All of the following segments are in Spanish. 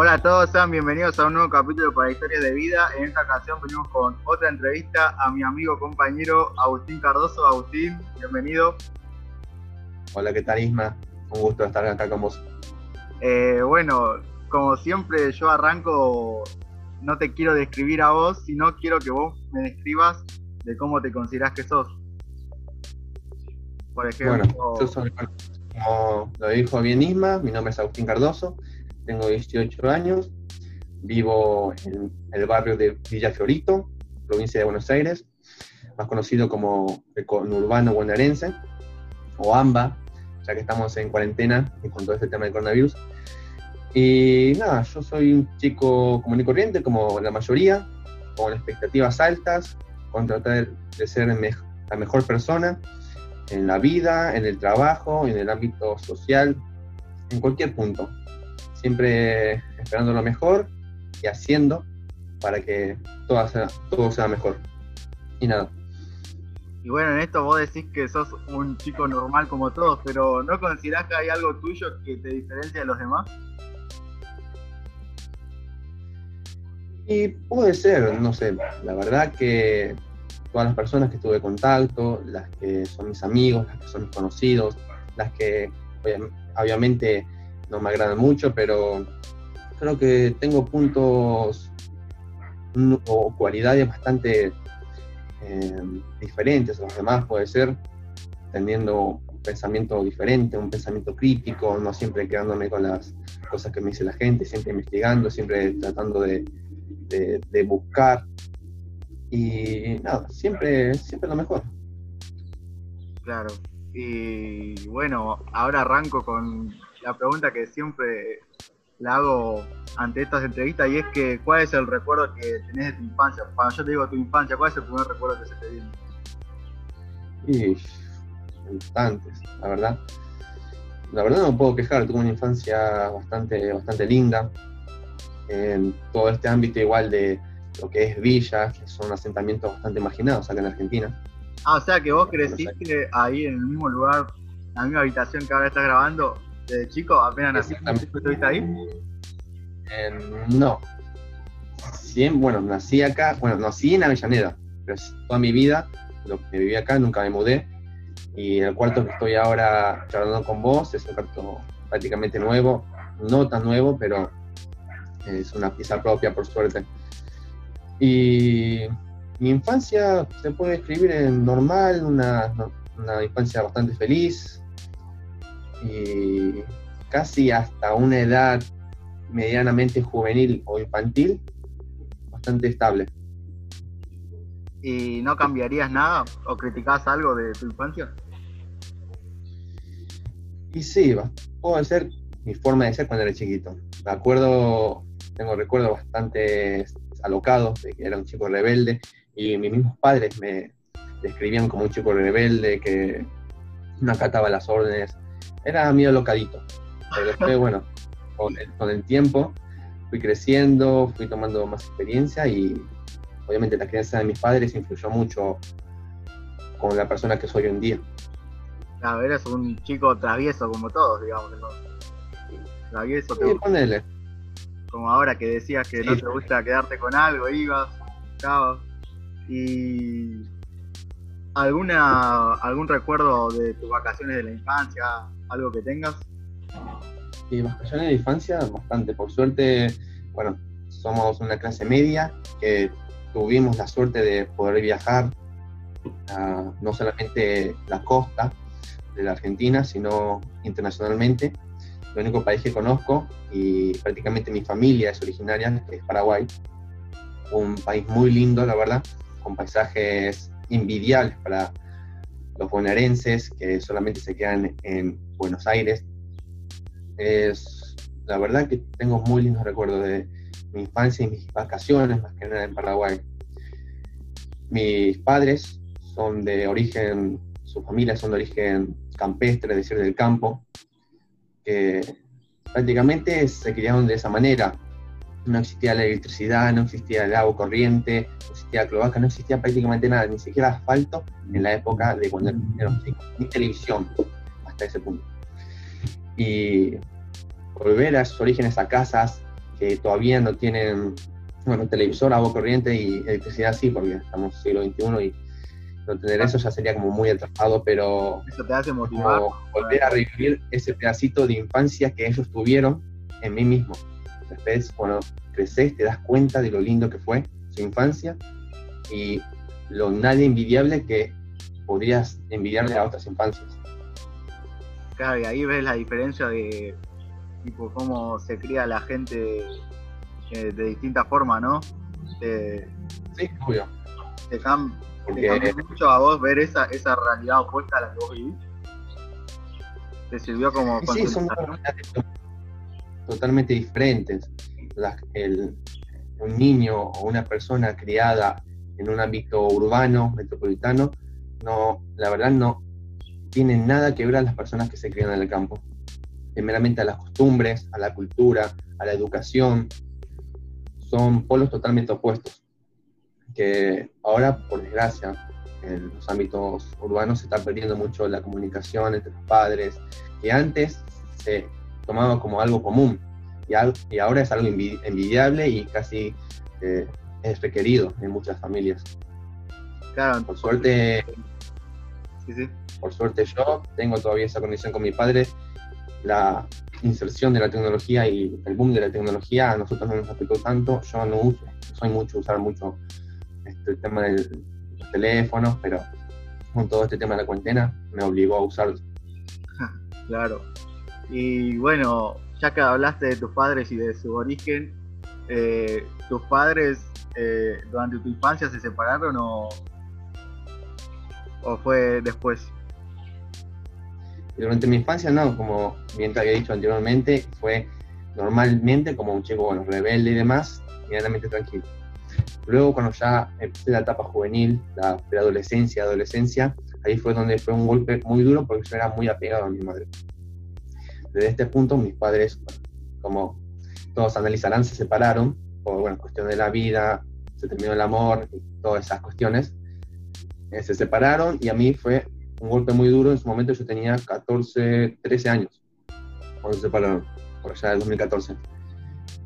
Hola a todos, sean bienvenidos a un nuevo capítulo para Historias de Vida. En esta ocasión venimos con otra entrevista a mi amigo compañero Agustín Cardoso. Agustín, bienvenido. Hola, ¿qué tal Isma? Un gusto estar acá con vos. Eh, bueno, como siempre yo arranco, no te quiero describir a vos, sino quiero que vos me describas de cómo te considerás que sos. Por ejemplo... Bueno, yo soy, como lo dijo bien Isma, mi nombre es Agustín Cardoso, tengo 18 años, vivo en el barrio de Villa Fiorito, provincia de Buenos Aires, más conocido como el conurbano bonaerense, o AMBA, ya que estamos en cuarentena y con todo este tema del coronavirus. Y nada, yo soy un chico común y corriente, como la mayoría, con expectativas altas, con tratar de ser la mejor persona en la vida, en el trabajo, en el ámbito social, en cualquier punto siempre esperando lo mejor y haciendo para que todo sea, todo sea mejor. Y nada. Y bueno, en esto vos decís que sos un chico normal como todos, pero ¿no considerás que hay algo tuyo que te diferencia de los demás? Y puede ser, no sé, la verdad que todas las personas que tuve contacto, las que son mis amigos, las que son mis conocidos, las que obviamente no me agradan mucho, pero creo que tengo puntos o cualidades bastante eh, diferentes a los demás, puede ser, teniendo un pensamiento diferente, un pensamiento crítico, no siempre quedándome con las cosas que me dice la gente, siempre investigando, siempre tratando de, de buscar y nada, siempre, siempre lo mejor. Claro. Y bueno, ahora arranco con la pregunta que siempre la hago ante estas entrevistas y es que ¿cuál es el recuerdo que tenés de tu infancia? Cuando yo te digo tu infancia, ¿cuál es el primer recuerdo que se te viene? Y instantes, la verdad. La verdad no puedo quejar, tuve una infancia bastante, bastante linda. En todo este ámbito igual de lo que es Villa, que son asentamientos bastante marginados acá en Argentina. Ah, o sea que vos creciste ahí en el mismo lugar, en la misma habitación que ahora estás grabando, de chico, apenas naciste, estuviste ahí? no. bueno, nací acá, bueno, nací en Avellaneda, pero toda mi vida, lo que viví acá, nunca me mudé. Y el cuarto que estoy ahora charlando con vos es un cuarto prácticamente nuevo, no tan nuevo, pero es una pieza propia, por suerte. Y mi infancia se puede describir en normal, una, una infancia bastante feliz, y casi hasta una edad medianamente juvenil o infantil, bastante estable. ¿Y no cambiarías nada o criticás algo de tu infancia? Y sí, puedo ser mi forma de ser cuando era chiquito. Me acuerdo, tengo recuerdos bastante alocados de que era un chico rebelde y mis mismos padres me describían como un chico rebelde que no acataba las órdenes, era medio locadito. Pero después, bueno, con el, tiempo fui creciendo, fui tomando más experiencia y obviamente la crianza de mis padres influyó mucho con la persona que soy hoy en día. Claro, eres un chico travieso como todos, digamos. ¿no? Travieso. Sí, ponele. Como ahora que decías que no te gusta quedarte con algo, ibas, estabas. Y alguna algún recuerdo de tus vacaciones de la infancia, algo que tengas? Y vacaciones de infancia, bastante. Por suerte, bueno, somos una clase media que tuvimos la suerte de poder viajar no solamente la costa de la Argentina, sino internacionalmente. El único país que conozco y prácticamente mi familia es originaria es Paraguay. Un país muy lindo, la verdad, con paisajes invidiables para los bonaerenses que solamente se quedan en Buenos Aires. Es la verdad que tengo muy lindos recuerdos de mi infancia y mis vacaciones, más que nada en Paraguay. Mis padres son de origen, sus familias son de origen campestre, es decir, del campo, que prácticamente se criaron de esa manera. No existía la electricidad, no existía el agua corriente, no existía cloaca, no existía prácticamente nada, ni siquiera asfalto en la época de cuando éramos chicos, ni televisión hasta ese punto. Y volver a sus orígenes, a casas que todavía no tienen, bueno, televisor, agua corriente y electricidad sí, porque estamos en el siglo XXI y no tener eso ya sería como muy atrasado, pero eso te hace motivar. volver a revivir ese pedacito de infancia que ellos tuvieron en mí mismo. Después, cuando creces, te das cuenta de lo lindo que fue su infancia y lo nadie envidiable que podrías envidiarle a otras infancias. Claro, y ahí ves la diferencia de tipo cómo se cría la gente eh, de distintas formas, ¿no? sí, obvio. Te, cambia mucho a vos ver esa, esa realidad opuesta a la que vos vivís. Te sirvió como... Sí, son totalmente diferentes. un niño o una persona criada en un ámbito urbano, metropolitano, no, la verdad no tienen nada que ver a las personas que se crían en el campo. Primeramente a las costumbres, a la cultura, a la educación. Son polos totalmente opuestos. Que ahora, por desgracia, en los ámbitos urbanos se está perdiendo mucho la comunicación entre los padres, que antes se tomaba como algo común y, ahora es algo envidiable y casi eh, es requerido en muchas familias. Claro, por suerte, sí, sí. Por suerte yo tengo todavía esa conexión con mi padre. La inserción de la tecnología y el boom de la tecnología a nosotros no nos afectó tanto. Yo no uso, soy mucho usar mucho este, el tema de los teléfonos, pero con todo este tema de la cuarentena me obligó a usarlos. Claro. Y bueno, ya que hablaste de tus padres y de su origen, eh, ¿tus padres eh, durante tu infancia se separaron o fue después? Durante mi infancia no, como bien te había dicho anteriormente, fue normalmente como un chico bueno, rebelde y demás, medianamente tranquilo. Luego cuando ya empecé la etapa juvenil, la preadolescencia, adolescencia, ahí fue donde fue un golpe muy duro porque yo era muy apegado a mi madre. Desde este punto, mis padres, como todos analizarán, se separaron por bueno, cuestión de la vida, se terminó el amor y todas esas cuestiones. Eh, se separaron y a mí fue un golpe muy duro. En su momento yo tenía 14, 13 años cuando se separaron, por allá del 2014.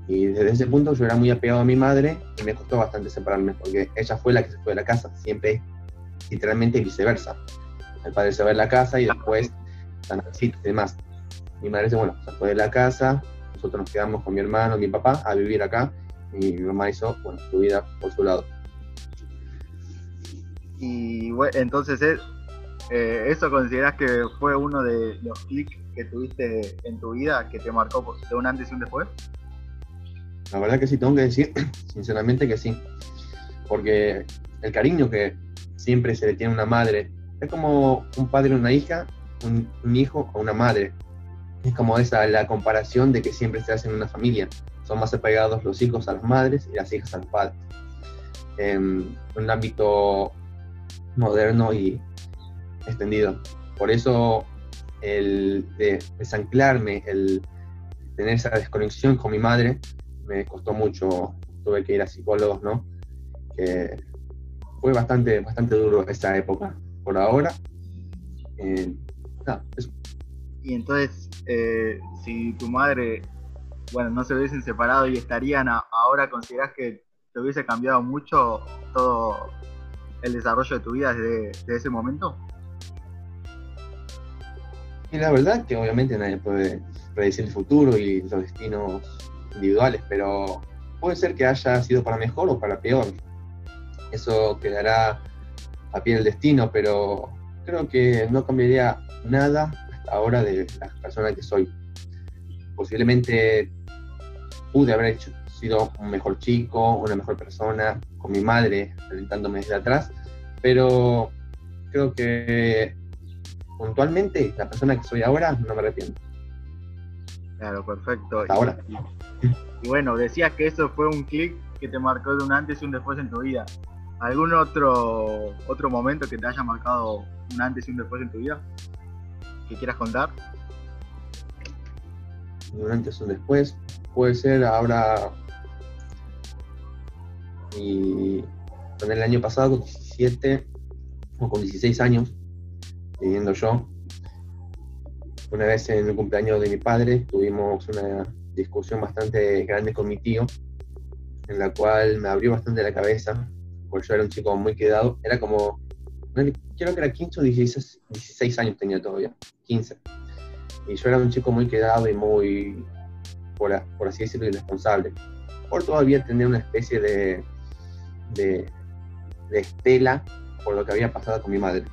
Y desde ese punto yo era muy apegado a mi madre y me costó bastante separarme porque ella fue la que se fue de la casa, siempre literalmente viceversa. El padre se va de la casa y después están así y demás. Mi madre dice, bueno, se fue de la casa, nosotros nos quedamos con mi hermano, mi papá, a vivir acá, y mi mamá hizo, bueno, su vida por su lado. Y bueno, entonces, eh, ¿eso consideras que fue uno de los clics que tuviste en tu vida que te marcó de un antes y un después? La verdad que sí, tengo que decir, sinceramente que sí. Porque el cariño que siempre se le tiene a una madre es como un padre o una hija, un, hijo o una madre es como esa la comparación de que siempre se hace en una familia. Son más apegados los hijos a las madres y las hijas a los padres. En un ámbito moderno y extendido. Por eso el de desanclarme, el tener esa desconexión con mi madre, me costó mucho. Tuve que ir a psicólogos, ¿no? Que fue bastante, bastante duro esa época. Por ahora, eh, Y entonces, eh, si tu madre, bueno, no se hubiesen separado y estarían ahora, ¿consideras que te hubiese cambiado mucho todo el desarrollo de tu vida desde, ese momento? Y la verdad que obviamente nadie puede predecir el futuro y los destinos individuales, pero puede ser que haya sido para mejor o para peor. Eso quedará a pie del destino, pero creo que no cambiaría nada ahora de la persona que soy. Posiblemente pude haber sido un mejor chico, una mejor persona, con mi madre alentándome desde atrás, pero creo que puntualmente la persona que soy ahora no me arrepiento. Claro, perfecto. ahora. Y, bueno, decías que eso fue un clic que te marcó de un antes y un después en tu vida. ¿Algún otro, otro momento que te haya marcado un antes y un después en tu vida? quieras contar? durante antes o después. Puede ser ahora y con el año pasado, con 17 o con 16 años, viviendo yo. una vez en el cumpleaños de mi padre tuvimos una discusión bastante grande con mi tío, en la cual me abrió bastante la cabeza, porque yo era un chico muy quedado, era como, creo que era 15 o 16, 16 años tenía todavía, 15. Y yo era un chico muy quedado y muy, por, así decirlo, irresponsable, por todavía tener una especie de, de, de estela por lo que había pasado con mi madre.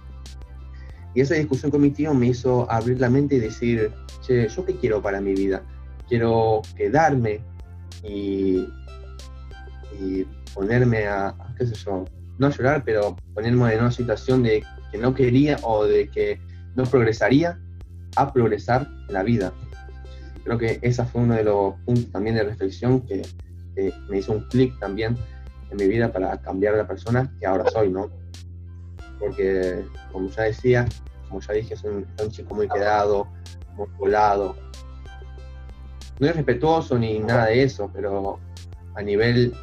Y esa discusión con mi tío me hizo abrir la mente y decir, che, ¿yo qué quiero para mi vida? Quiero quedarme y, y ponerme a, qué sé yo, no a llorar, pero ponerme en una situación de que no quería o de que no progresaría a progresar en la vida. Creo que ese fue uno de los puntos también de reflexión que, me hizo un clic también en mi vida para cambiar la persona que ahora soy, ¿no? Porque, como ya decía, como ya dije, soy un, chico muy quedado, muy. No es respetuoso ni nada de eso, pero a nivel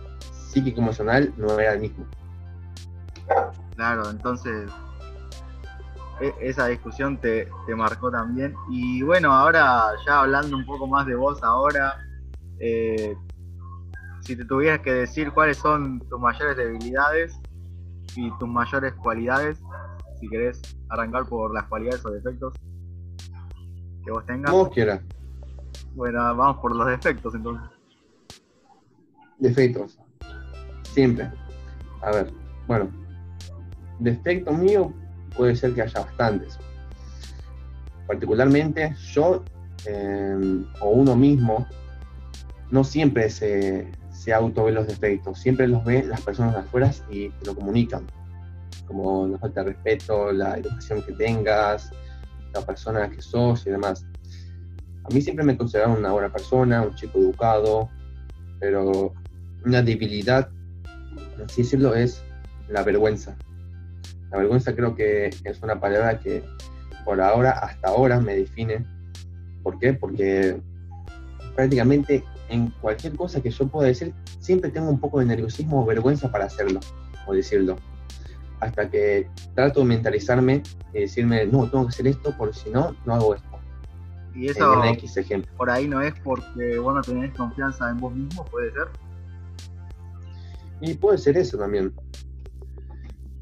psíquico emocional no era el mismo. Claro, entonces e, esa discusión te, marcó también. Y bueno, ahora ya hablando un poco más de vos ahora, eh, si te tuvieras que decir cuáles son tus mayores debilidades y tus mayores cualidades, si querés arrancar por las cualidades o defectos que vos tengas. Como quieras. Bueno, vamos por los defectos entonces. Defectos. Siempre. A ver, bueno. Defecto mío puede ser que haya bastantes. Particularmente yo em, o uno mismo no siempre se, se auto ve los defectos, siempre los ve las personas de afuera y te lo comunican. Como la falta de respeto, la educación que tengas, la persona que sos y demás. A mí siempre me consideraron una buena persona, un chico educado, pero una debilidad, así decirlo, es la vergüenza. La vergüenza creo que es una palabra que por ahora, hasta ahora, me define. ¿Por qué? Porque prácticamente en cualquier cosa que yo pueda decir, siempre tengo un poco de nerviosismo o vergüenza para hacerlo o decirlo. Hasta que trato de mentalizarme y decirme, no, tengo que hacer esto porque si no, no hago esto. Y eso por ahí no es porque vos no tenés confianza en vos mismo, puede ser. Y puede ser eso también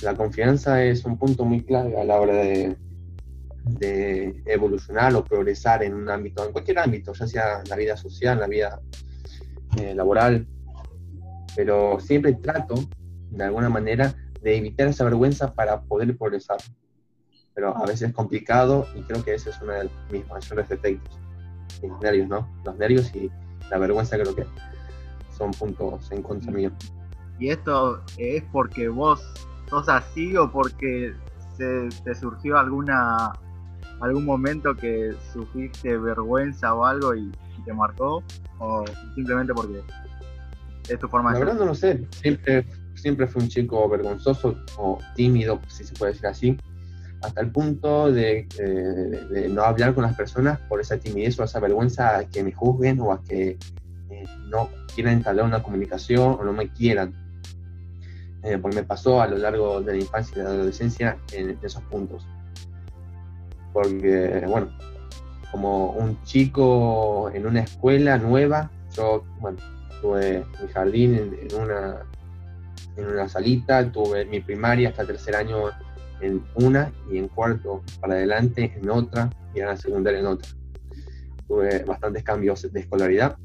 la confianza es un punto muy clave a la hora de, evolucionar o progresar en un ámbito, en cualquier ámbito, ya sea la vida social, la vida eh, laboral, pero siempre trato, de alguna manera, de evitar esa vergüenza para poder progresar. Pero a veces es complicado y creo que ese es uno de mis mayores defectos. Los nervios, ¿no? Los nervios y la vergüenza creo que son puntos en contra mío. Y esto es porque vos sos así o porque se, te surgió alguna algún momento que sufriste vergüenza o algo y, te marcó o simplemente porque es tu forma de La verdad no lo sé, siempre, siempre fui un chico vergonzoso o tímido, si se puede decir así, hasta el punto de, de, no hablar con las personas por esa timidez o esa vergüenza a que me juzguen o a que eh, no quieran entablar una comunicación o no me quieran. Eh, porque me pasó a lo largo de la infancia y de la adolescencia en, esos puntos. Porque, bueno, como un chico en una escuela nueva, yo, tuve mi jardín en, una, en una salita, tuve mi primaria hasta tercer año en una y en cuarto para adelante en otra y en la secundaria en otra. Tuve bastantes cambios de escolaridad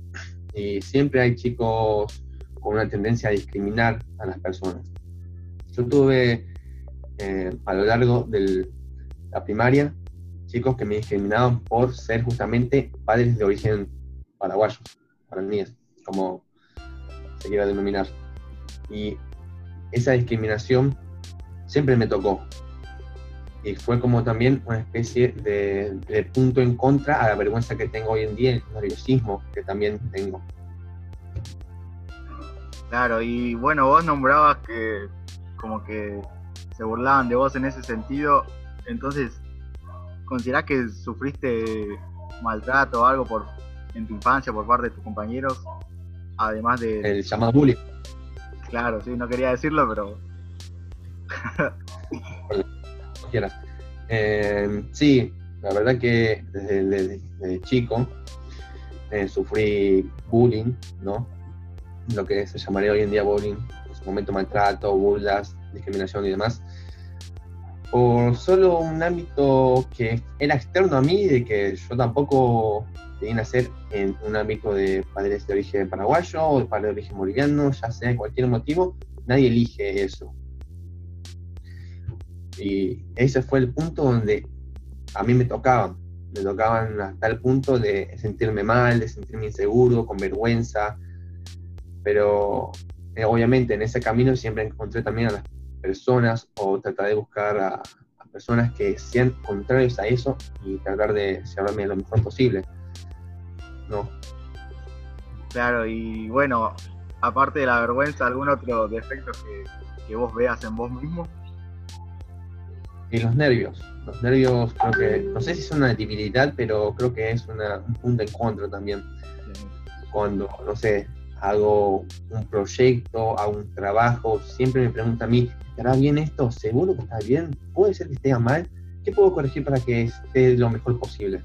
y siempre hay chicos con una tendencia a discriminar a las personas. Yo tuve eh, a lo largo de la primaria chicos que me discriminaban por ser justamente padres de origen paraguayo, paraníes, como se quiera denominar. Y esa discriminación siempre me tocó. Y fue como también una especie de, de punto en contra a la vergüenza que tengo hoy en día, el nerviosismo que también tengo. Claro, y bueno, vos nombrabas que como que se burlaban de vos en ese sentido. Entonces, ¿considerás que sufriste maltrato o algo por en tu infancia por parte de tus compañeros? Además de... El llamado bullying. Claro, sí, no quería decirlo, pero... quieras. Eh, sí, la verdad que desde, chico eh, sufrí bullying, ¿no? Lo que se llamaría hoy en día bullying, en su momento maltrato, burlas, discriminación y demás, por solo un ámbito que era externo a mí, de que yo tampoco tenía nacer en un ámbito de padres de origen paraguayo o de padres de origen boliviano, ya sea cualquier motivo, nadie elige eso. Y ese fue el punto donde a mí me tocaban, me tocaban hasta el punto de sentirme mal, de sentirme inseguro, con vergüenza, pero eh, obviamente en ese camino siempre encontré también a las personas o tratar de buscar a, personas que sean contrarios a eso y tratar de llevarme lo mejor posible. No. Claro, y bueno, aparte de la vergüenza, ¿algún otro defecto que, que vos veas en vos mismo? Y los nervios. Los nervios creo que, no sé si es una debilidad, pero creo que es una, un punto en contra también. Cuando, no sé, hago un proyecto, hago un trabajo, siempre me pregunta a mí, ¿estará bien esto? ¿Seguro que está bien? ¿Puede ser que esté mal? ¿Qué puedo corregir para que esté lo mejor posible?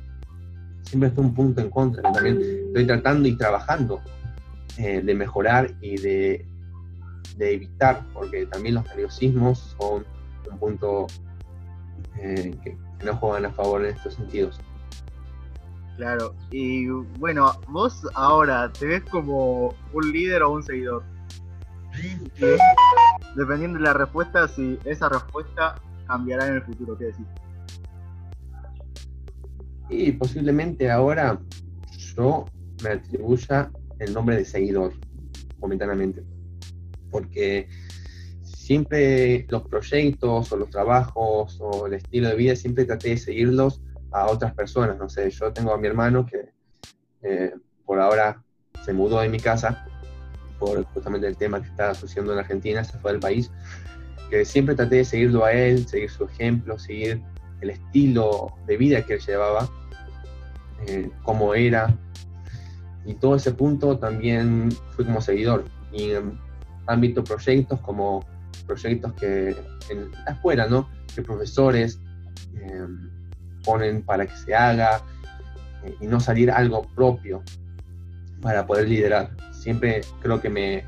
Siempre está un punto en contra, también estoy tratando y trabajando eh, de mejorar y de, de, evitar, porque también los nerviosismos son un punto eh, que no juegan a favor en estos sentidos. Claro, y bueno, vos ahora te ves como un líder o un seguidor. dependiendo de la respuesta, si esa respuesta cambiará en el futuro, ¿qué decís? Y posiblemente ahora yo me atribuya el nombre de seguidor, momentáneamente. Porque siempre los proyectos o los trabajos o el estilo de vida, siempre traté de seguirlos a otras personas. No sé, yo tengo a mi hermano que eh, por ahora se mudó de mi casa por justamente el tema que está sucediendo en Argentina, se fue del país, que siempre traté de seguirlo a él, seguir su ejemplo, seguir el estilo de vida que él llevaba, eh, cómo era, y todo ese punto también fui como seguidor. Y en ámbito proyectos, como proyectos que en la escuela, ¿no? Que profesores, eh, ponen para que se haga eh, y no salir algo propio para poder liderar. Siempre creo que me,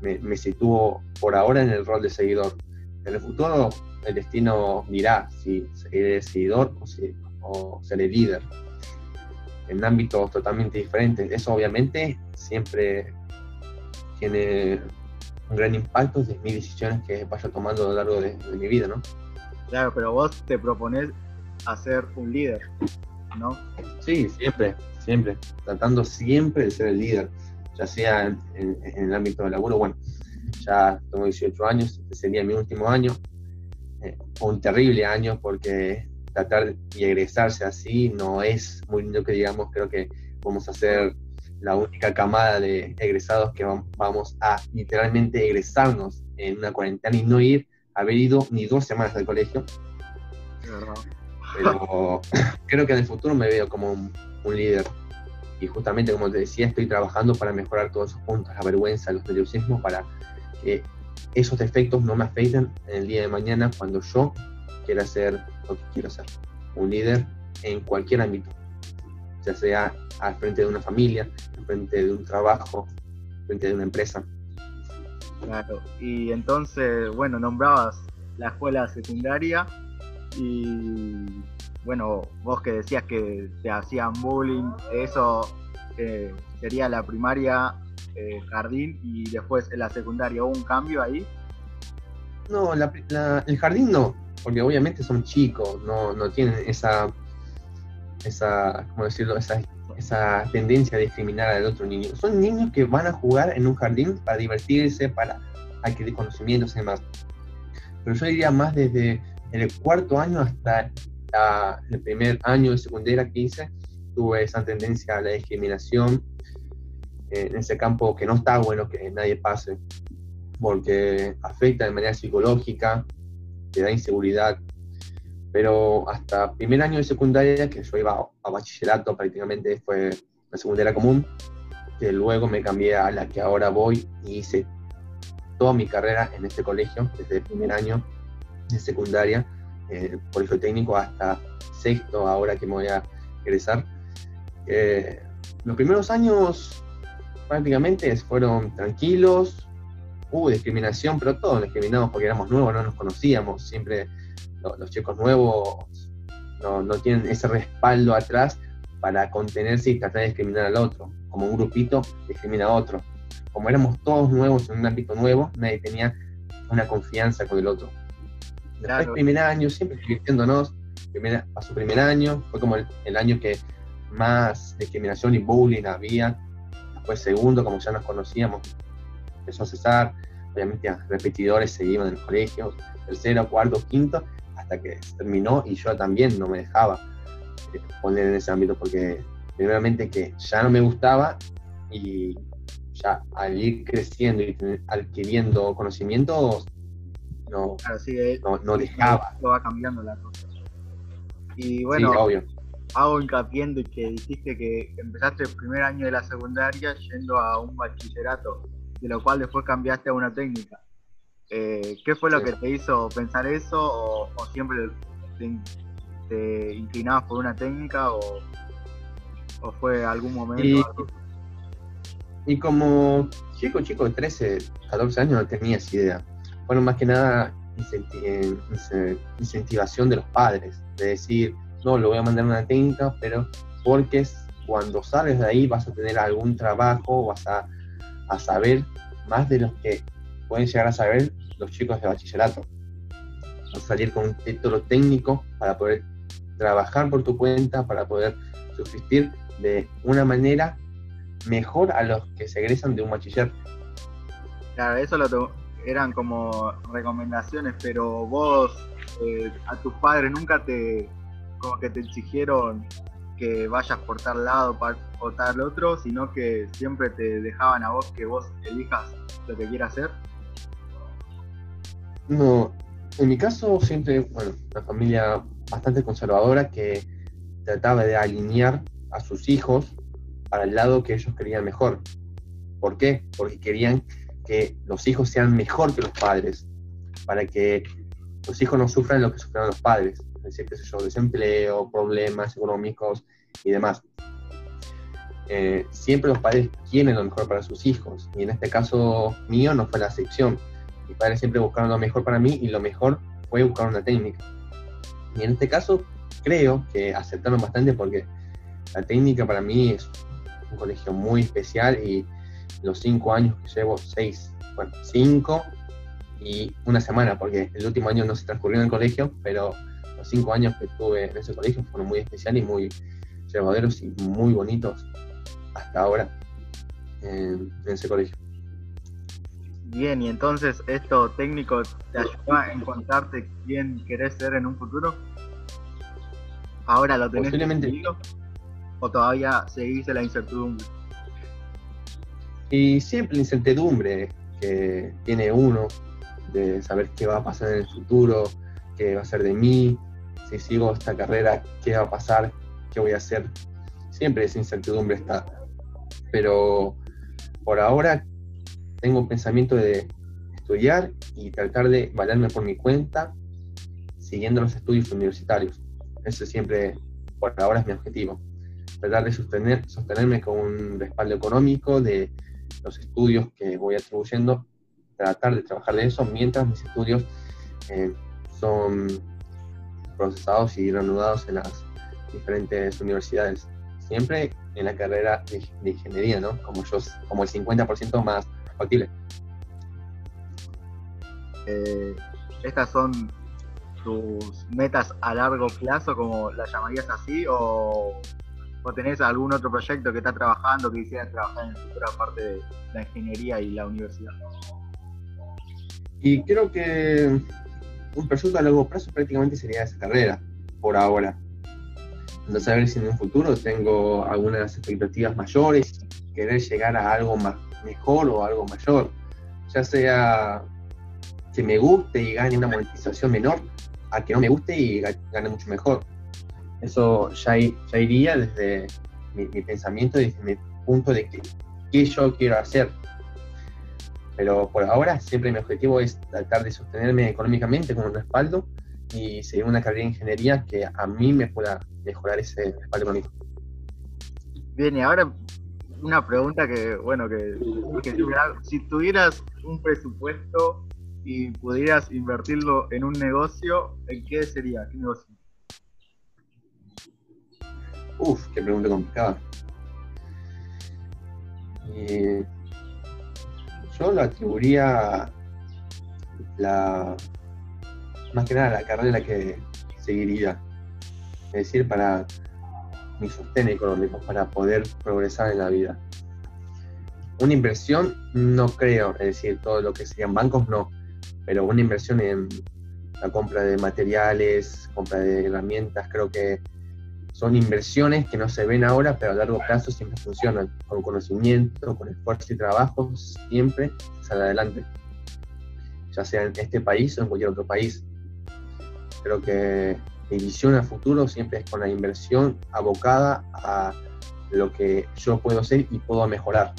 me, sitúo por ahora en el rol de seguidor. En el futuro el destino dirá si seré seguidor o, si, o seré líder en ámbitos totalmente diferentes. Eso obviamente siempre tiene un gran impacto de mis decisiones que vaya tomando a lo largo de, de mi vida, ¿no? Claro, pero vos te propones a ser un líder, ¿no? Sí, siempre, siempre, tratando siempre de ser el líder, ya sea en, el ámbito del laburo, bueno, ya tengo 18 años, este sería mi último año, eh, un terrible año porque tratar y egresarse así no es muy lindo que digamos, creo que vamos a ser la única camada de egresados que vamos a literalmente egresarnos en una cuarentena y no ir, haber ido ni dos semanas al colegio. Pero creo que en el futuro me veo como un, líder. Y justamente, como te decía, estoy trabajando para mejorar todos esos puntos, la vergüenza, los nerviosismos, para que esos defectos no me afecten en el día de mañana cuando yo quiera hacer lo que quiero hacer. Un líder en cualquier ámbito, ya sea al frente de una familia, al frente de un trabajo, al frente de una empresa. Claro, y entonces, bueno, nombrabas la escuela secundaria y bueno, vos que decías que te hacían bullying, eso eh, sería la primaria, eh, jardín y después la secundaria, ¿hubo un cambio ahí? No, el jardín no, porque obviamente son chicos, no, no tienen esa, esa, ¿cómo decirlo? Esa, esa tendencia a discriminar al otro niño. Son niños que van a jugar en un jardín para divertirse, para adquirir conocimientos y demás. Pero yo diría más desde en el cuarto año hasta el primer año de secundaria que hice, tuve esa tendencia a la discriminación en ese campo que no está bueno que nadie pase, porque afecta de manera psicológica, te da inseguridad. Pero hasta primer año de secundaria, que yo iba a bachillerato prácticamente, fue la secundaria común, que luego me cambié a la que ahora voy y hice toda mi carrera en este colegio, desde el primer año de secundaria el colegio técnico hasta sexto, ahora que me voy a egresar. los primeros años prácticamente fueron tranquilos, hubo discriminación, pero todos discriminamos porque éramos nuevos, no nos conocíamos, siempre los, chicos nuevos no, no, tienen ese respaldo atrás para contenerse y tratar de discriminar al otro, como un grupito discrimina a otro. Como éramos todos nuevos en un ámbito nuevo, nadie tenía una confianza con el otro. Después, primer año, siempre divirtiéndonos, primer, su primer año, fue como el, año que más discriminación y bullying había. Después, segundo, como ya nos conocíamos, empezó a cesar. Obviamente, repetidores se iban en los colegios. Tercero, cuarto, quinto, hasta que terminó y yo también no me dejaba eh, poner en ese ámbito porque, primeramente, que ya no me gustaba y ya al ir creciendo y adquiriendo conocimientos, no, no, dejaba. va cambiando la cosa. Y bueno, hago hincapié en que dijiste que empezaste el primer año de la secundaria yendo a un bachillerato, de lo cual después cambiaste a una técnica. Eh, ¿Qué fue lo que te hizo pensar eso? ¿O, siempre te, inclinabas por una técnica? ¿O, fue algún momento? Y, como chico, chico de 13, 14 años no tenía esa idea. Bueno, más que nada incentivación de los padres, de decir, no, lo voy a mandar a una técnica, pero porque cuando sales de ahí vas a tener algún trabajo, vas a, a saber más de los que pueden llegar a saber los chicos de bachillerato. Vas a salir con un título técnico para poder trabajar por tu cuenta, para poder subsistir de una manera mejor a los que se egresan de un bachiller. Claro, eso lo eran como recomendaciones, pero vos eh, a tus padres nunca te como que te exigieron que vayas por tal lado por tal otro, sino que siempre te dejaban a vos que vos elijas lo que quieras hacer. No, en mi caso siempre, bueno, una familia bastante conservadora que trataba de alinear a sus hijos para el lado que ellos querían mejor. ¿Por qué? Porque querían los hijos sean mejor que los padres, para que los hijos no sufran lo que sufrieron los padres, es decir, qué sé yo, desempleo, problemas económicos y demás. Eh, siempre los padres quieren lo mejor para sus hijos, y en este caso mío no fue la excepción. Mis padres siempre buscaron lo mejor para mí y lo mejor fue buscar una técnica. Y en este caso creo que aceptaron bastante porque la técnica para mí es un colegio muy especial y los cinco años que llevo, seis, bueno, cinco y una semana, porque el último año no se transcurrió en el colegio, pero los cinco años que estuve en ese colegio fueron muy especiales y muy llevaderos y muy bonitos hasta ahora en, ese colegio. Bien, y entonces esto técnico te ayuda a encontrarte quién querés ser en un futuro. ¿Ahora lo tenés Posiblemente. o todavía seguís en la incertidumbre? Y siempre la incertidumbre que tiene uno de saber qué va a pasar en el futuro, qué va a ser de mí, si sigo esta carrera, qué va a pasar, qué voy a hacer. Siempre esa incertidumbre está. Pero por ahora tengo un pensamiento de estudiar y tratar de valerme por mi cuenta siguiendo los estudios universitarios. Ese siempre, por ahora, es mi objetivo. Tratar de sostener, sostenerme con un respaldo económico de los estudios que voy atribuyendo, tratar de trabajar de eso mientras mis estudios eh, son procesados y reanudados en las diferentes universidades. Siempre en la carrera de, ingeniería, ¿no? Como, yo, como el 50% más factible. Eh, estas son tus metas a largo plazo, como las llamarías así, o ¿O tenés algún otro proyecto que estás trabajando que quisieras trabajar en el futuro aparte de la ingeniería y la universidad? Y creo que un proyecto a largo plazo prácticamente sería esa carrera, por ahora. No saber si en un futuro tengo algunas expectativas mayores, querer llegar a algo más mejor o algo mayor, ya sea que me guste y gane una monetización menor, a que no me guste y gane mucho mejor. Eso ya, iría desde mi, pensamiento, desde mi punto de qué yo quiero hacer. Pero por ahora siempre mi objetivo es tratar de sostenerme económicamente con un respaldo y seguir una carrera de ingeniería que a mí me pueda mejorar ese respaldo económico. Bien, y ahora una pregunta que, bueno, que, si tuvieras un presupuesto y pudieras invertirlo en un negocio, ¿en qué sería? ¿Qué negocio? Uf, qué pregunta complicada. Eh, yo lo atribuiría la más que nada la carrera que seguiría. Es decir, para mi sostén económico, para poder progresar en la vida. Una inversión no creo, es decir, todo lo que serían bancos no, pero una inversión en la compra de materiales, compra de herramientas, creo que son inversiones que no se ven ahora, pero a largo plazo siempre funcionan. Con conocimiento, con esfuerzo y trabajo, siempre sale adelante. Ya sea en este país o en cualquier otro país. Creo que mi visión a futuro siempre es con la inversión abocada a lo que yo puedo hacer y puedo mejorar.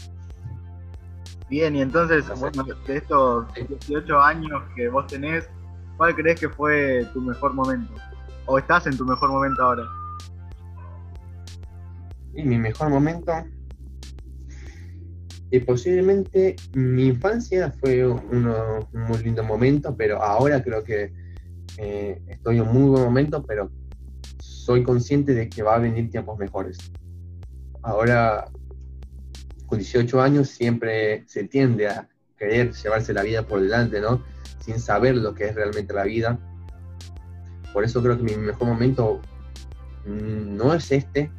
Bien, y entonces, bueno, de estos 18 años que vos tenés, ¿cuál crees que fue tu mejor momento? ¿O estás en tu mejor momento ahora? Y mi mejor momento, y posiblemente mi infancia fue un muy lindo momento, pero ahora creo que eh, estoy en un muy buen momento, pero soy consciente de que va a venir tiempos mejores. Ahora, con 18 años, siempre se tiende a querer llevarse la vida por delante, ¿no? Sin saber lo que es realmente la vida. Por eso creo que mi mejor momento mm, no es este,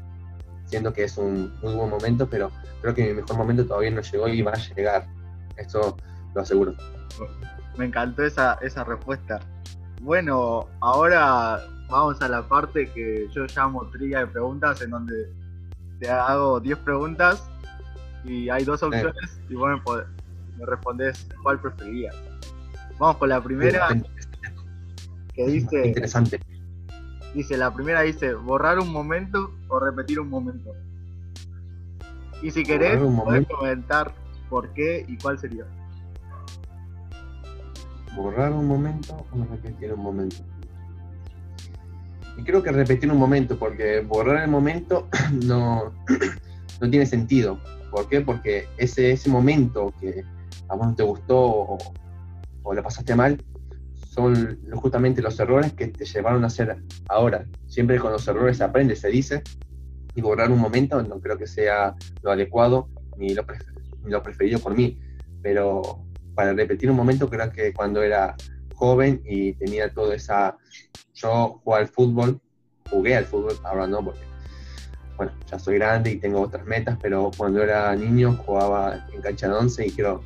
siendo que es un muy buen momento, pero creo que mi mejor momento todavía no llegó y va a llegar. Esto lo aseguro. Me encantó esa, esa respuesta. Bueno, ahora vamos a la parte que yo llamo trilla de preguntas, en donde te hago 10 preguntas y hay dos opciones y vos me, me respondes cuál preferirías. Vamos con la primera, que dice... Interesante Dice, la primera dice, borrar un momento o repetir un momento. Y si querés, podés comentar por qué y cuál sería. Borrar un momento o repetir un momento. Y creo que repetir un momento, porque borrar el momento no, no tiene sentido. ¿Por qué? Porque ese, ese momento que a vos no te gustó o, o lo pasaste mal, son justamente los errores que te llevaron a hacer ahora. Siempre con los errores se aprende, se dice, y borrar un momento no creo que sea lo adecuado ni lo, preferido por mí. Pero para repetir un momento, creo que cuando era joven y tenía toda esa... Yo jugaba al fútbol, jugué al fútbol, ahora no, porque bueno, ya soy grande y tengo otras metas, pero cuando era niño jugaba en cancha de once y quiero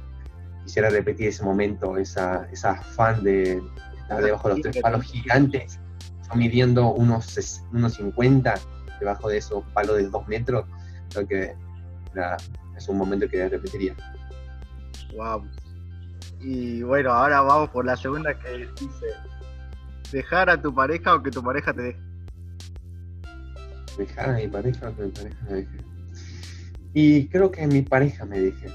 quisiera repetir ese momento, esa, esa afán de estar debajo de los tres palos gigantes, yo midiendo unos, unos 50 debajo de esos palos de dos metros, creo que es un momento que repetiría. Wow. Y bueno, ahora vamos por la segunda que dice, dejar a tu pareja o que tu pareja te deje. Dejar a mi pareja o que mi pareja me deje. Y creo que mi pareja me deje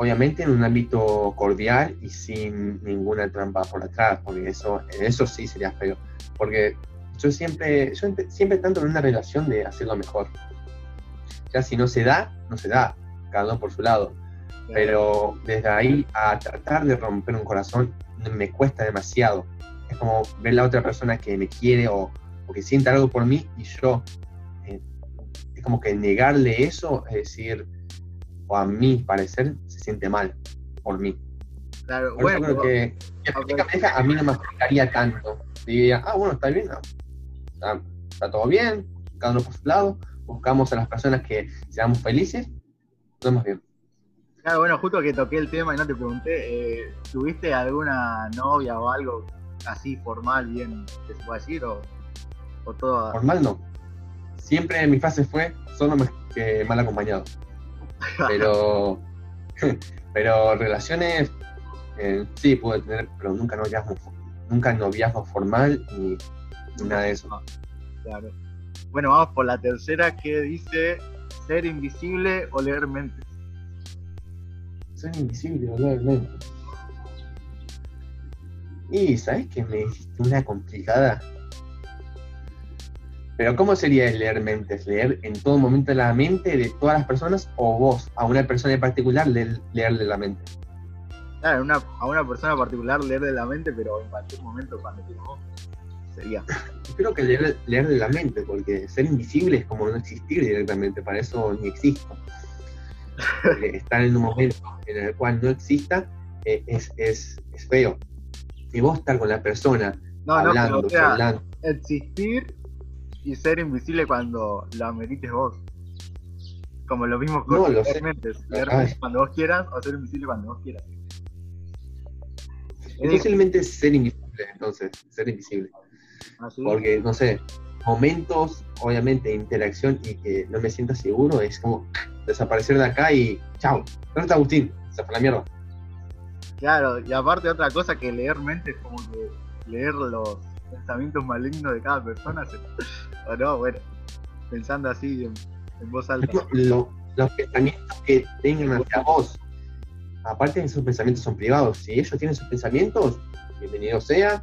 obviamente en un ámbito cordial y sin ninguna trampa por atrás, porque eso, eso sí sería feo. Porque yo siempre, yo siempre tanto en una relación de hacerlo mejor. Ya si no se da, no se da, cada uno por su lado. Pero desde ahí a tratar de romper un corazón me cuesta demasiado. Es como ver la otra persona que me quiere o, que siente algo por mí y yo. Eh, es como que negarle eso, es decir, o a mi parecer, se siente mal por mí. Claro, bueno. creo que, a mí no me afectaría tanto. Diría, ah, bueno, está bien, está, todo bien, cada uno por su lado, buscamos a las personas que seamos felices, nos bien. Claro, bueno, justo que toqué el tema y no te pregunté, eh, ¿tuviste alguna novia o algo así formal, bien, que se puede decir, o, o todo? Formal no. Siempre mi fase fue solo que mal acompañado. Pero, pero relaciones eh, sí pude tener, pero nunca noviazgo, nunca noviazgo formal ni, nada de eso. Claro. Bueno, vamos por la tercera que dice ser invisible o leer mentes. Ser invisible o leer mentes. Y, ¿sabes que me hiciste una complicada? Pero ¿cómo sería leer mentes? ¿Leer en todo momento la mente de todas las personas o vos, a una persona en particular, leer, leerle la mente? Claro, una, a una persona particular leerle la mente, pero en cualquier momento cuando quieras vos. Sería. Creo que leer, leerle la mente, porque ser invisible es como no existir directamente, para eso ni existo. estar en un momento en el cual no exista eh, es, es, es feo. Y vos estar con la persona No, hablando, no, pero, o sea, hablando, existir y ser invisible cuando lo amerites vos. Como lo mismo No, con lo leer sé. mentes. Leer Ay. mentes cuando vos quieras o ser invisible cuando vos quieras. Es Difícilmente ser invisible, entonces, ser invisible. así. Porque, no sé, momentos, obviamente, de interacción y que no me sienta seguro, es como desaparecer de acá y chao. ¿Dónde está Agustín? Se fue la mierda. Claro, y aparte otra cosa que leer mentes es como que leer los pensamientos malignos de cada persona. se- O no, bueno, pensando así en, en voz alta. Los pensamientos que tengan hacia vos, aparte de esos pensamientos son privados, si ellos tienen sus pensamientos, bienvenido sea,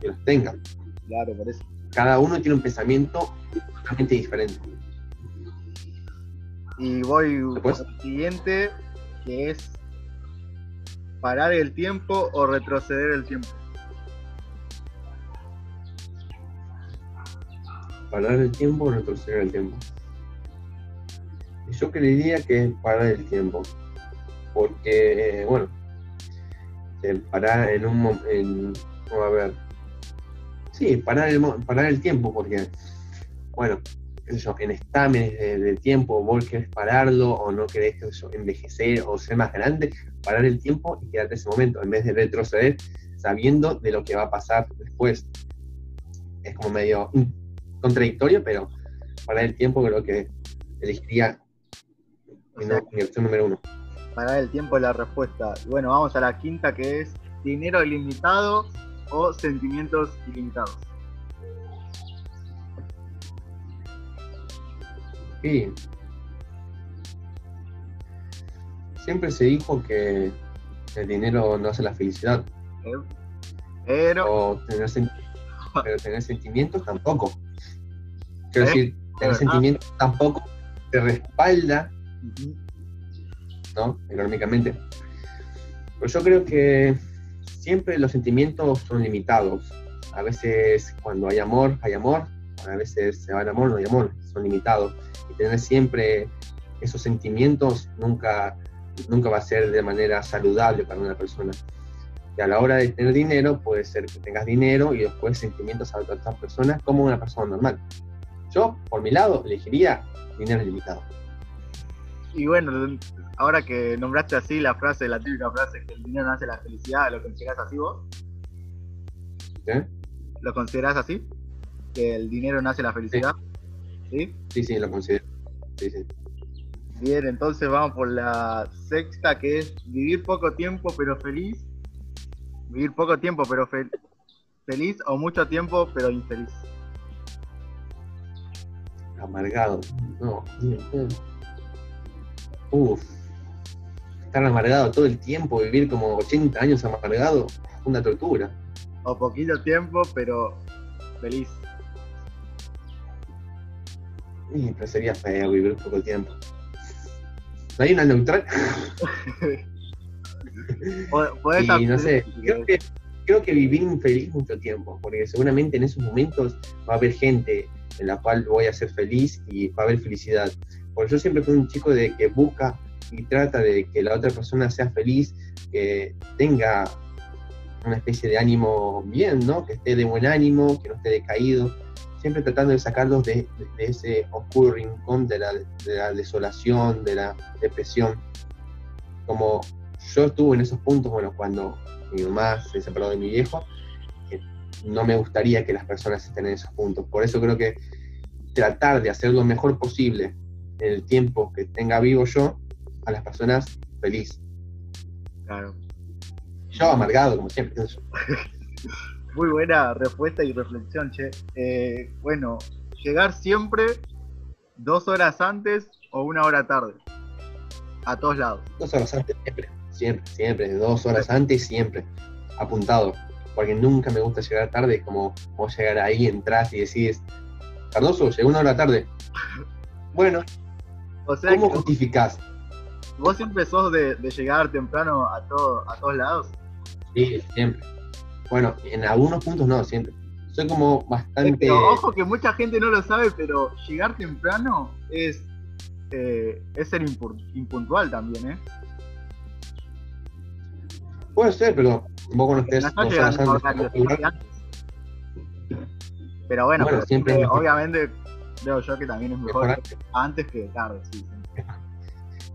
que los tengan. Claro, por eso. Cada uno tiene un pensamiento totalmente diferente. Y voy al siguiente, que es parar el tiempo o retroceder el tiempo. Parar el tiempo o retroceder el tiempo. Yo creería que es parar el tiempo. Porque, bueno, el parar en un momento. A ver. Sí, parar el, parar el tiempo, porque, bueno, yo, en exámenes de, de tiempo, vos querés pararlo o no querés yo, envejecer o ser más grande, parar el tiempo y quedarte en ese momento, en vez de retroceder sabiendo de lo que va a pasar después. Es como medio contradictorio, pero parar el tiempo creo que elegiría O mi, sea, no- mi opción número uno. parar el tiempo la respuesta. Bueno, vamos a la quinta, que es dinero ilimitado o sentimientos ilimitados. Y siempre se dijo que el dinero no hace la felicidad, ¿eh? Pero, o tener, sen- pero tener sentimientos tampoco. Quiero ¿Eh? decir, tener Ah. sentimientos tampoco te respalda, ¿no? Económicamente. Pero yo creo que siempre los sentimientos son limitados. A veces cuando hay amor, hay amor. A veces se va el amor, no hay amor. Son limitados. Y tener siempre esos sentimientos nunca, nunca va a ser de manera saludable para una persona. Y a la hora de tener dinero, puede ser que tengas dinero y después sentimientos a otras personas como una persona normal. Yo, por mi lado, elegiría dinero ilimitado. y bueno, ahora que nombraste así la frase, la típica frase que el dinero no hace la felicidad, ¿lo considerás así vos? ¿sí? ¿Lo considerás así? ¿Que el dinero no hace la felicidad? ¿Sí? Sí, sí, lo considero. Sí, sí. Bien, entonces vamos por la sexta, que es vivir poco tiempo pero feliz. Vivir poco tiempo pero fel- feliz o mucho tiempo pero infeliz. Amargado. No, ni en pedo. Uf. Estar amargado todo el tiempo, vivir como 80 años amargado, una tortura. O poquito tiempo pero feliz. Y, pero sería feo vivir poco tiempo. ¿No hay una neutral? Y no sé, creo que, creo que vivir infeliz mucho tiempo, porque seguramente en esos momentos va a haber gente en la cual voy a ser feliz y va a haber felicidad. Porque yo siempre fui un chico de que busca y trata de que la otra persona sea feliz, que tenga una especie de ánimo bien, ¿no? Que esté de buen ánimo, que no esté decaído, siempre tratando de sacarlos de, ese oscuro rincón de la, de la desolación, de la depresión. Como yo estuve en esos puntos, bueno, cuando mi mamá se separó de mi viejo, no me gustaría que las personas estén en esos puntos. Por eso creo que tratar de hacer lo mejor posible en el tiempo que tenga vivo yo, a las personas feliz. Claro. Yo amargado, como siempre. Muy buena respuesta y reflexión, che. Eh, bueno, llegar siempre dos horas antes o una hora tarde. A todos lados. Dos horas antes, siempre, siempre, siempre, dos horas antes, siempre, apuntado. Porque nunca me gusta llegar tarde, como vos llegar ahí, entras y decís, Cardoso, llegó una hora tarde. Bueno, O sea, ¿cómo justificás? vos siempre sos de, de llegar temprano a, todo, a todos lados. Sí, siempre. Bueno, en algunos puntos no, siempre. Soy como bastante... Pero ojo que mucha gente no lo sabe, pero llegar temprano es, eh, es ser impu- impuntual también, ¿eh? Puede ser, pero vos conocés No que. Pero bueno, Bueno, pero siempre es mejor. obviamente creo yo que también es mejor, que antes que tarde, sí. sí.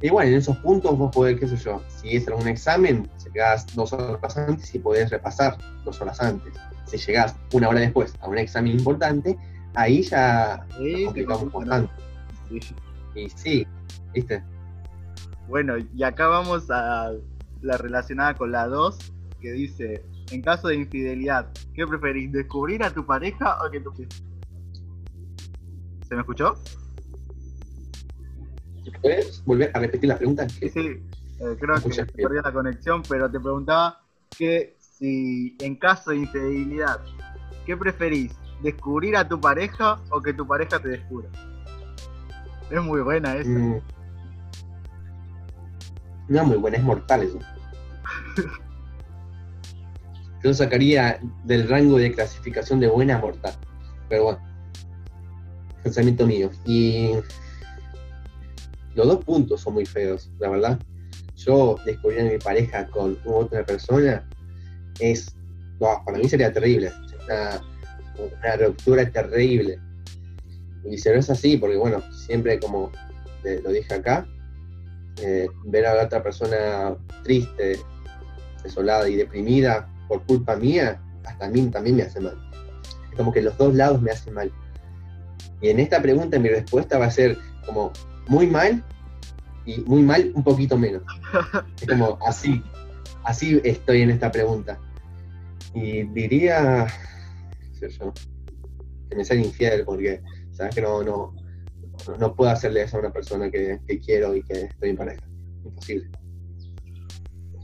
Y bueno, en esos puntos vos podés, qué sé yo, si es algún examen, llegás dos horas antes y podés repasar dos horas antes. Si llegás una hora después a un examen importante, ahí ya Sí, complicamos bastante. Sí. Y sí, ¿viste? Bueno, y acá vamos a la relacionada con la 2, que dice, en caso de infidelidad, ¿qué preferís? ¿Descubrir a tu pareja o que tu... ¿Se me escuchó? ¿Puedes volver a repetir la pregunta? Sí, sí, eh, creo que se perdió la conexión, pero te preguntaba que si en caso de infidelidad, ¿qué preferís? ¿Descubrir a tu pareja o que tu pareja te descubra? Es muy buena esa. Mm. No, muy buena, es mortal eso. Yo sacaría del rango de clasificación de buena mortal. Pero bueno, pensamiento mío. Y los dos puntos son muy feos, la verdad. Yo descubrir a mi pareja con otra persona es, no, para mí sería terrible. Una, una ruptura terrible. Y viceversa sí, porque bueno, siempre como lo dije acá, eh, ver a la otra persona triste, desolada y deprimida por culpa mía, hasta a mí también me hace mal. Es como que los dos lados me hacen mal. Y en esta pregunta mi respuesta va a ser como muy mal y muy mal un poquito menos. Es como así, así estoy en esta pregunta. Y diría, qué sé yo, que me sea infiel porque sabes que no, no, no- puedo hacerle eso a una persona que, que quiero y que estoy en pareja. Imposible.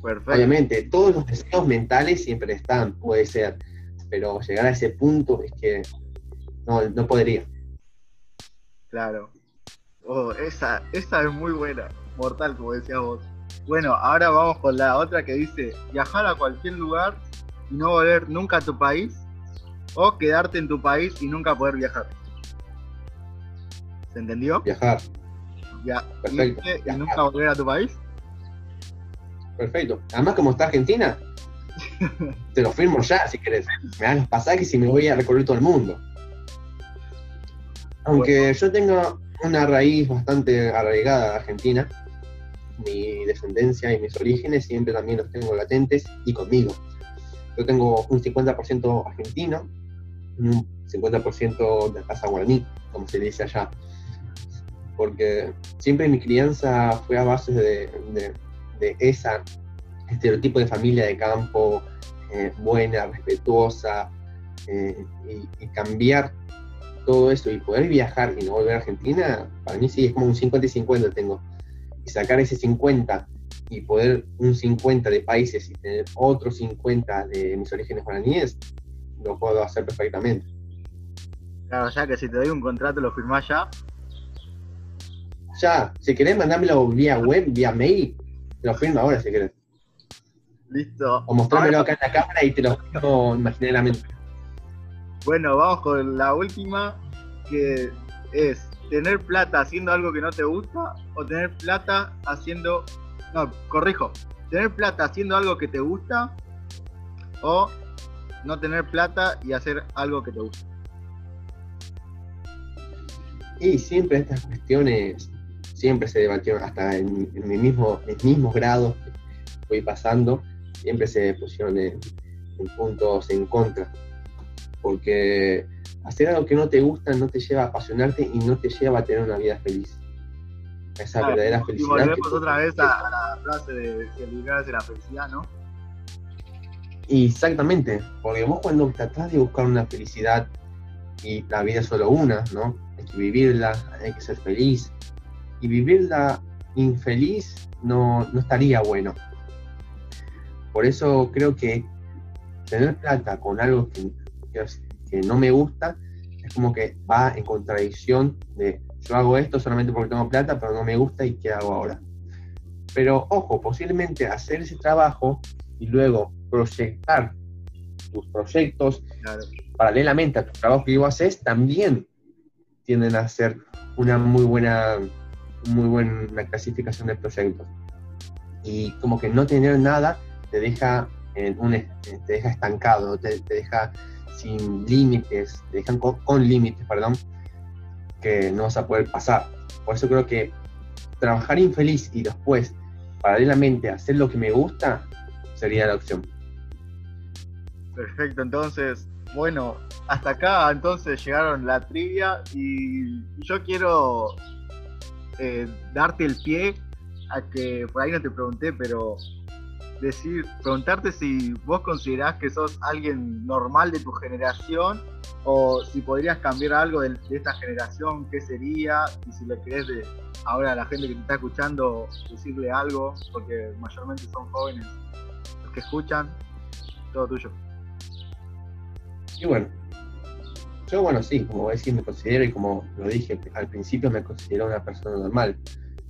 Perfecto. Obviamente, todos los deseos mentales siempre están, puede ser, pero llegar a ese punto es que no, no podría. Claro. Oh, esa, esa es muy buena. Mortal, como decías vos. Bueno, ahora vamos con la otra que dice viajar a cualquier lugar y no volver nunca a tu país o quedarte en tu país y nunca poder viajar. ¿Se entendió? Viajar, Ya, Perfecto. y Viajar. nunca volver a tu país. Perfecto. Además, como está Argentina, te lo firmo ya si querés. Me dan los pasajes y me voy a recorrer todo el mundo. Aunque yo tengo una raíz bastante arraigada a Argentina, mi descendencia y mis orígenes siempre también los tengo latentes y conmigo. Yo tengo un 50% argentino un 50% de raza guaraní, como se dice allá. Porque siempre mi crianza fue a base de, de, de esa estereotipo de familia de campo, eh, buena, respetuosa, eh, y, y cambiar todo eso y poder viajar y no volver a Argentina, para mí sí es como un 50 y 50 tengo. Y sacar ese 50 y poder un 50 de países y tener otro 50 de mis orígenes guaraníes, lo puedo hacer perfectamente. Claro, ya que si te doy un contrato lo firmás ya. Ya, si querés mandármelo vía web, vía mail, te lo firmo ahora si querés. Listo. O mostrármelo acá en la cámara y te lo firmo imaginariamente. Bueno, vamos con la última, que es tener plata haciendo algo que no te gusta o tener plata haciendo... No, corrijo. Tener plata haciendo algo que te gusta o no tener plata y hacer algo que te gusta. Y siempre estas cuestiones, siempre se debatieron, hasta en, en mi mismo, en mismos grados que fui pasando, siempre se pusieron en, en puntos en contra. Porque hacer algo que no te gusta no te lleva a apasionarte y no te lleva a tener una vida feliz. Esa Claro, verdadera felicidad. volvemos otra vez a, a la frase de si el hace la felicidad, ¿no? Exactamente, porque vos cuando tratás de buscar una felicidad y la vida es solo una, ¿no? Hay que vivirla, hay que ser feliz. Y vivirla infeliz no, no estaría bueno. Por eso creo que tener plata con algo que, que, que no me gusta es como que va en contradicción de yo hago esto solamente porque tengo plata, pero no me gusta y ¿qué hago ahora? Pero ojo, posiblemente hacer ese trabajo y luego proyectar tus proyectos paralelamente a tu trabajo que vos haces, también tienden a ser una muy buena, muy buena clasificación de proyectos. Y como que no tener nada te deja, en un, te deja estancado, te, deja sin límites, te dejan con, límites, perdón, que no vas a poder pasar. Por eso creo que trabajar infeliz y después, paralelamente, hacer lo que me gusta, sería la opción. Perfecto, entonces, bueno, hasta acá entonces llegaron la trivia y yo quiero eh, darte el pie a que por ahí no te pregunté, pero decir, preguntarte si vos considerás que sos alguien normal de tu generación o si podrías cambiar algo de, esta generación, qué sería, y si le querés de, ahora a la gente que te está escuchando decirle algo, porque mayormente son jóvenes los que escuchan, todo tuyo. Y bueno, yo bueno, sí, como voy a decir, me considero, y como lo dije al principio, me considero una persona normal.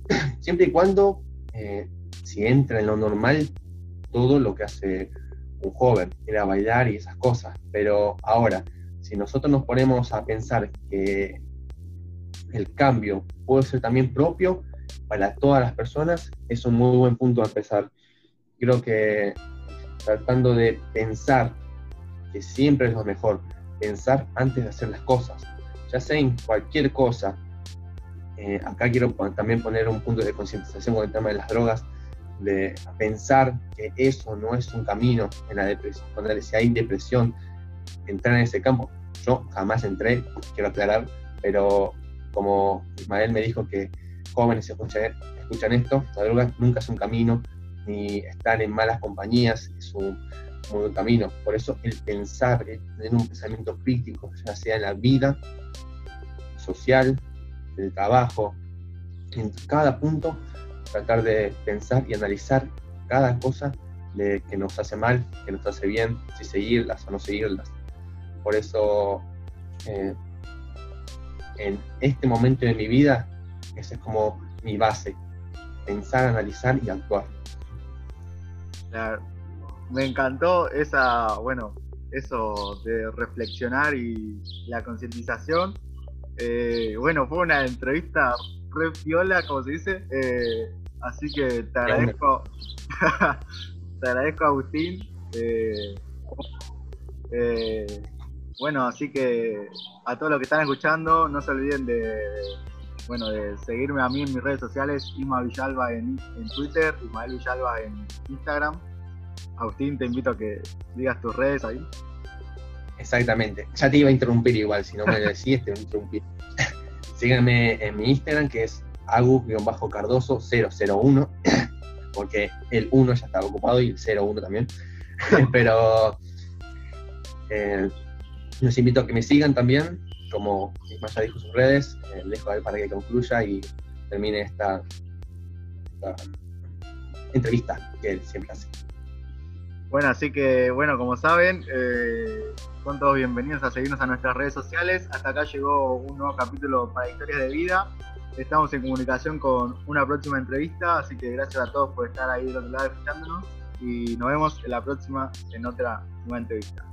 Siempre y cuando, eh, si entra en lo normal, todo lo que hace un joven, era bailar y esas cosas. Pero ahora, si nosotros nos ponemos a pensar que el cambio puede ser también propio para todas las personas, es un muy buen punto a empezar. Creo que tratando de pensar que siempre es lo mejor, pensar antes de hacer las cosas, ya sea en cualquier cosa. Eh, acá quiero también poner un punto de concientización con el tema de las drogas, de pensar que eso no es un camino en la depresión, cuando si hay depresión, entrar en ese campo. Yo jamás entré, quiero aclarar, pero como Ismael me dijo que jóvenes escuchan, escuchan esto, la droga nunca es un camino, ni estar en malas compañías es un camino. Por eso el pensar, tener un pensamiento crítico, ya sea en la vida social, el trabajo, en cada punto, tratar de pensar y analizar cada cosa de que nos hace mal, que nos hace bien, si seguirlas o no seguirlas. Por eso, eh, en este momento de mi vida, esa es como mi base, pensar, analizar y actuar. Me encantó esa, bueno, eso de reflexionar y la concientización. Eh, bueno, fue una entrevista re viola, como se dice. Eh, Así que te agradezco, te agradezco Agustín. Eh, eh, bueno, así que a todos los que están escuchando, no se olviden de, bueno, de seguirme a mí en mis redes sociales, Ima Villalba en, Twitter, Ismael Villalba en Instagram. Agustín, te invito a que digas tus redes ahí. Exactamente. Ya te iba a interrumpir igual, si no me decís, te voy a interrumpir. Síganme en mi Instagram, que es Agu-Cardoso 001, porque el 1 ya estaba ocupado y el 01 también. Pero eh, los invito a que me sigan también, como ya dijo sus redes, eh, dejo ahí para que concluya y termine esta, entrevista que él siempre hace. Bueno, así que, bueno, como saben, eh, son todos bienvenidos a seguirnos a nuestras redes sociales. Hasta acá llegó un nuevo capítulo para Historias de Vida. Estamos en comunicación con una próxima entrevista, así que gracias a todos por estar ahí del otro lado escuchándonos y nos vemos en la próxima en otra nueva entrevista.